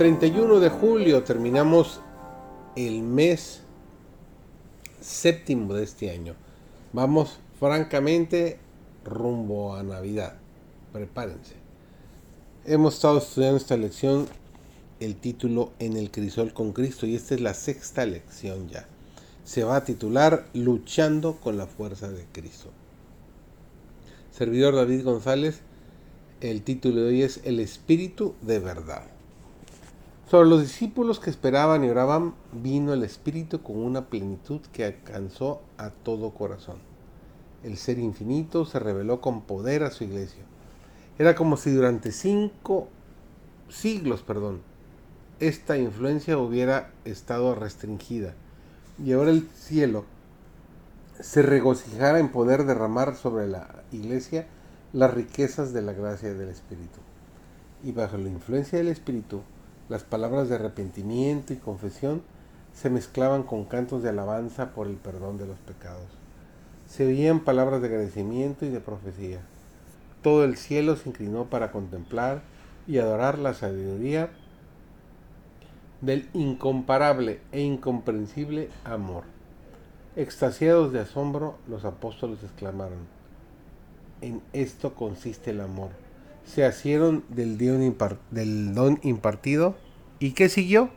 31 de julio terminamos el mes séptimo de este año. Vamos francamente rumbo a Navidad. Prepárense. Hemos estado estudiando esta lección, el título En el crisol con Cristo, y esta es la sexta lección ya. Se va a titular Luchando con la fuerza de Cristo. Servidor David González, el título de hoy es El Espíritu de Verdad. Sobre los discípulos que esperaban y oraban, vino el Espíritu con una plenitud que alcanzó a todo corazón. El Ser Infinito se reveló con poder a su iglesia. Era como si durante cinco siglos, perdón, esta influencia hubiera estado restringida y ahora el cielo se regocijara en poder derramar sobre la iglesia las riquezas de la gracia del Espíritu. Y bajo la influencia del Espíritu, las palabras de arrepentimiento y confesión se mezclaban con cantos de alabanza por el perdón de los pecados. Se oían palabras de agradecimiento y de profecía. Todo el cielo se inclinó para contemplar y adorar la sabiduría del incomparable e incomprensible amor. Extasiados de asombro, los apóstoles exclamaron, en esto consiste el amor se asieron del don, impartido. ¿Y qué siguió?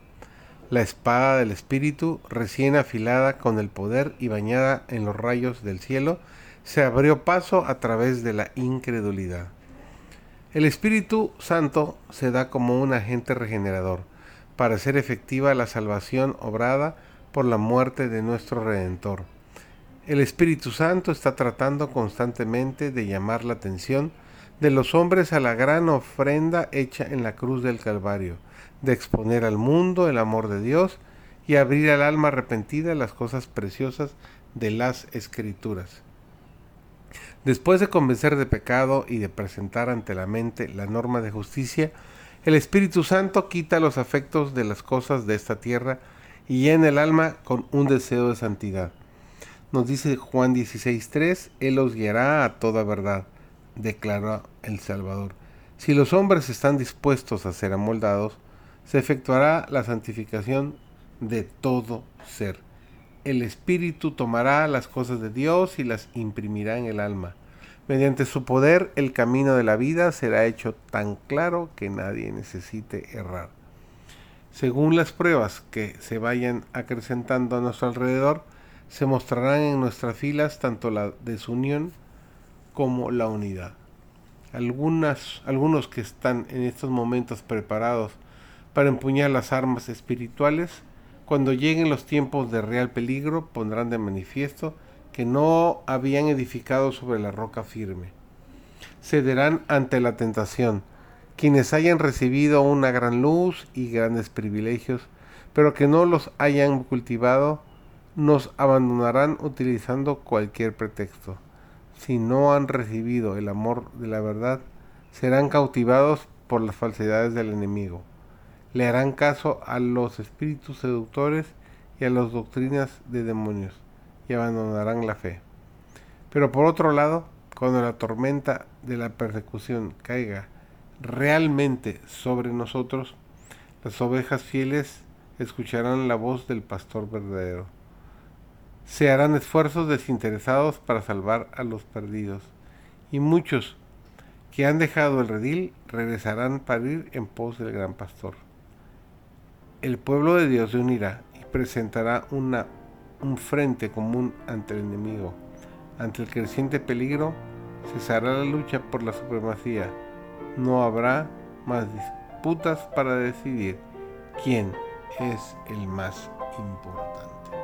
La espada del Espíritu, recién afilada con el poder y bañada en los rayos del cielo, se abrió paso a través de la incredulidad. El Espíritu Santo se da como un agente regenerador para hacer efectiva la salvación obrada por la muerte de nuestro Redentor. El Espíritu Santo está tratando constantemente de llamar la atención de los hombres a la gran ofrenda hecha en la cruz del Calvario, de exponer al mundo el amor de Dios y abrir al alma arrepentida las cosas preciosas de las escrituras. Después de convencer de pecado y de presentar ante la mente la norma de justicia, el Espíritu Santo quita los afectos de las cosas de esta tierra y llena el alma con un deseo de santidad. Nos dice Juan 16.3, Él os guiará a toda verdad declaró el Salvador. Si los hombres están dispuestos a ser amoldados, se efectuará la santificación de todo ser. El Espíritu tomará las cosas de Dios y las imprimirá en el alma. Mediante su poder el camino de la vida será hecho tan claro que nadie necesite errar. Según las pruebas que se vayan acrecentando a nuestro alrededor, se mostrarán en nuestras filas tanto la desunión como la unidad. Algunas, algunos que están en estos momentos preparados para empuñar las armas espirituales, cuando lleguen los tiempos de real peligro, pondrán de manifiesto que no habían edificado sobre la roca firme. Cederán ante la tentación, quienes hayan recibido una gran luz y grandes privilegios, pero que no los hayan cultivado, nos abandonarán utilizando cualquier pretexto si no han recibido el amor de la verdad, serán cautivados por las falsedades del enemigo. Le harán caso a los espíritus seductores y a las doctrinas de demonios y abandonarán la fe. Pero por otro lado, cuando la tormenta de la persecución caiga realmente sobre nosotros, las ovejas fieles escucharán la voz del pastor verdadero se harán esfuerzos desinteresados para salvar a los perdidos, y muchos que han dejado el redil regresarán para ir en pos del gran pastor. El pueblo de Dios se unirá y presentará un frente común ante el enemigo. Ante el creciente peligro, cesará la lucha por la supremacía. No habrá más disputas para decidir quién es el más importante.